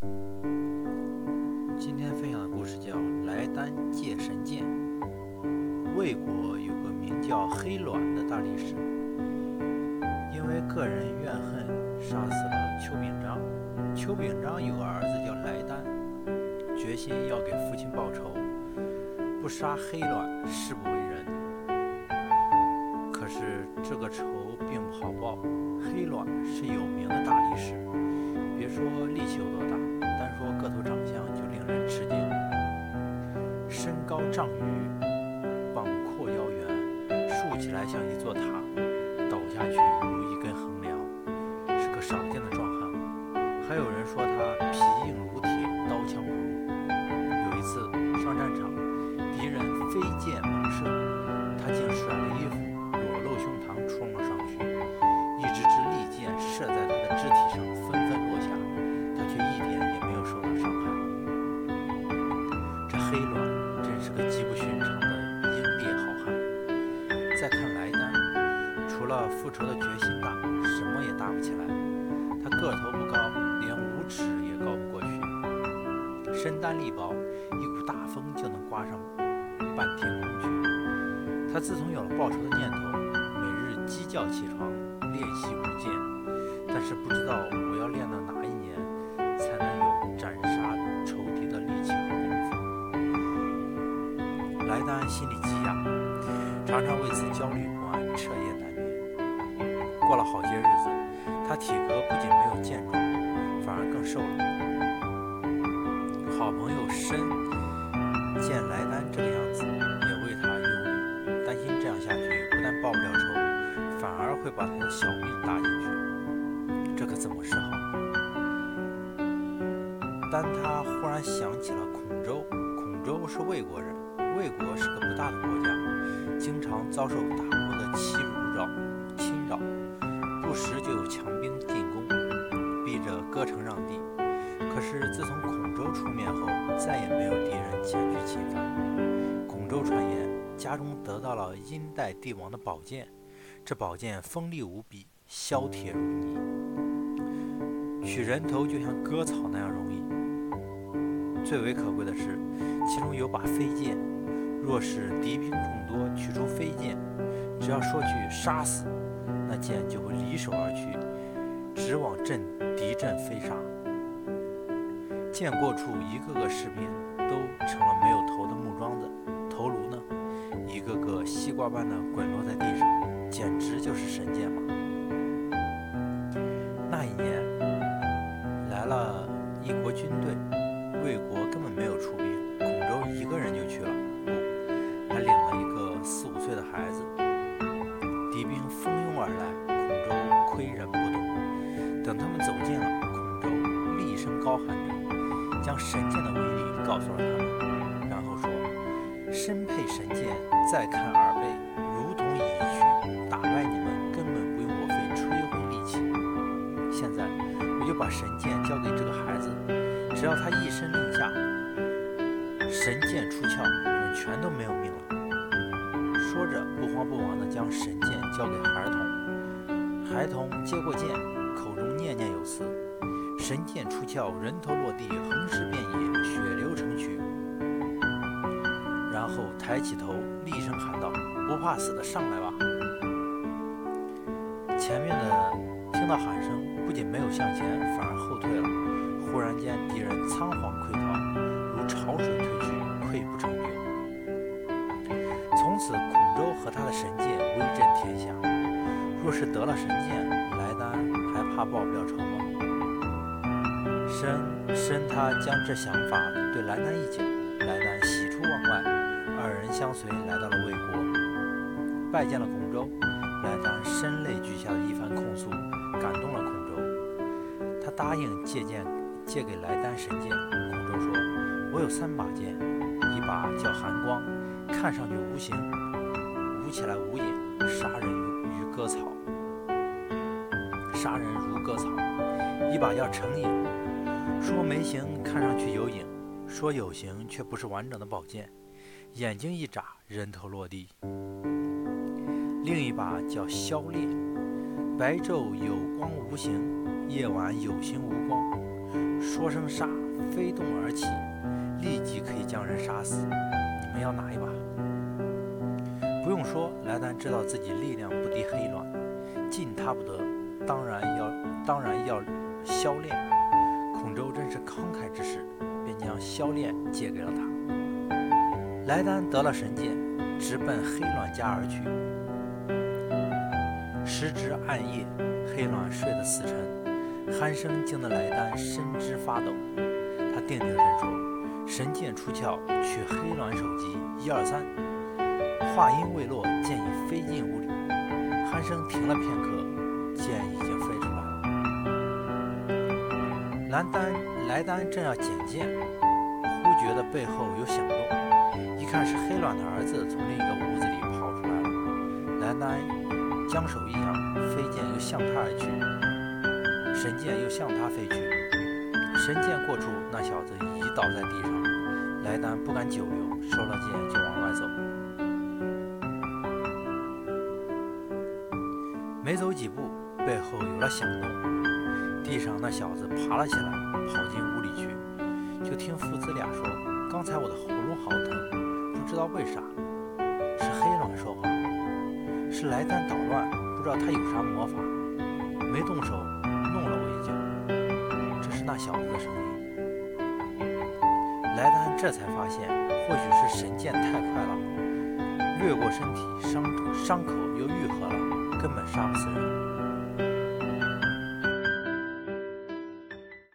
今天分享的故事叫《莱丹借神剑》。魏国有个名叫黑卵的大力士，因为个人怨恨，杀死了邱秉章。邱秉章有个儿子叫莱丹，决心要给父亲报仇，不杀黑卵誓不为人。可是这个仇并不好报，黑卵是有名的大力士，别说力气有多大，单说个头长相就令人吃惊。身高丈余，膀阔腰圆，竖起来像一座塔，倒下去如一根横梁，是个少见的壮汉。还有人说他皮硬如铁，刀枪不入。有一次上战场，黑卵真是个极不寻常的英烈好汉。再看莱丹，除了复仇的决心大，什么也大不起来。他个头不高，连五尺也高不过去，身单力薄，一股大风就能刮上半天空去。他自从有了报仇的念头，每日鸡叫起床练习舞剑，但是不知道我要练到常常为此焦虑不安，彻夜难眠。过了好些日子，他体格不仅没有健壮，反而更瘦了。好朋友申见莱丹这个样子，也为他忧虑，担心这样下去不但报不了仇，反而会把他的小命搭进去，这可怎么是好？但他忽然想起了孔周，孔周是魏国人，魏国是个不大的国家，遭受大国的欺辱扰侵扰，不时就有强兵进攻，逼着割城让地。可是自从孔周出面后，再也没有敌人前去侵犯。孔周传言，家中得到了殷代帝王的宝剑，这宝剑锋利无比，削铁如泥，取人头就像割草那样容易。最为可贵的是，其中有把飞剑，若是敌兵众多，取出飞剑，只要说句“杀死”，那剑就会离手而去，直往阵敌阵飞杀。剑过处，一个个士兵都成了没有头的木桩子，头颅呢，一个个西瓜般的滚落在地上，简直就是神剑嘛！而来，孔周岿然不动。等他们走近了，孔周厉声高喊着，将神剑的威力告诉了他们，然后说：“身佩神剑，再看耳背，如同蚁躯，打败你们根本不用我费吹灰力气。现在我就把神剑交给这个孩子，只要他一声令下，神剑出鞘，你们全都没有命了。”说着，不慌不忙地将神剑交给孩童。孩童接过剑，口中念念有词。神剑出鞘，人头落地，横尸遍野，血流成渠。然后抬起头，厉声喊道：“不怕死的，上来吧！”前面的听到喊声，不仅没有向前，反而后退了。忽然间，敌人仓皇溃逃，如潮水退去，溃不成军。从此，孔周和他的神剑。若是得了神剑，莱丹还怕报不了仇吗？申申他将这想法对莱丹一讲，莱丹喜出望外，二人相随来到了魏国，拜见了孔周。莱丹声泪俱下的一番控诉，感动了孔周。他答应借剑借给莱丹神剑。孔周说：“我有三把剑，一把叫寒光，看上去无形，舞起来无影，杀人如如割草，杀人如割草；一把叫成影。”说没形，看上去有影；说有形，却不是完整的宝剑。眼睛一眨，人头落地。另一把叫消烈，白昼有光无形，夜晚有形无光。说声杀，飞动而起，立即可以将人杀死。你们要哪一把？不用说，莱丹知道自己力量不敌黑卵，进他不得，当然要当然要削炼。孔周真是慷慨之士，便将削炼借给了他。莱丹得了神剑，直奔黑卵家而去。时值暗夜，黑卵睡得死沉，鼾声惊得莱丹身肢发抖。他定定神说：“神剑出鞘，取黑卵首级，一二三。”话音未落，剑已飞进屋里。鼾声停了片刻，剑莱丹莱丹正要捡剑，忽觉得背后有响动，一看是黑卵的儿子从另一个屋子里跑出来了。莱丹将手一扬，飞剑又向他而去，神剑又向他飞去。神剑过处，那小子已倒在地上。莱丹不敢久留，收了剑就往外走。没走几步，背后有了响动，地上那小子爬了起来，跑进屋里去。就听父子俩说：“刚才我的喉咙好疼，不知道为啥。”是黑龙说话，是莱丹捣乱，不知道他有啥魔法，没动手，弄了我一脚。这是那小子的声音。莱丹这才发现，或许是神剑太快了，掠过身体，伤伤口又愈合了。根本杀不死人。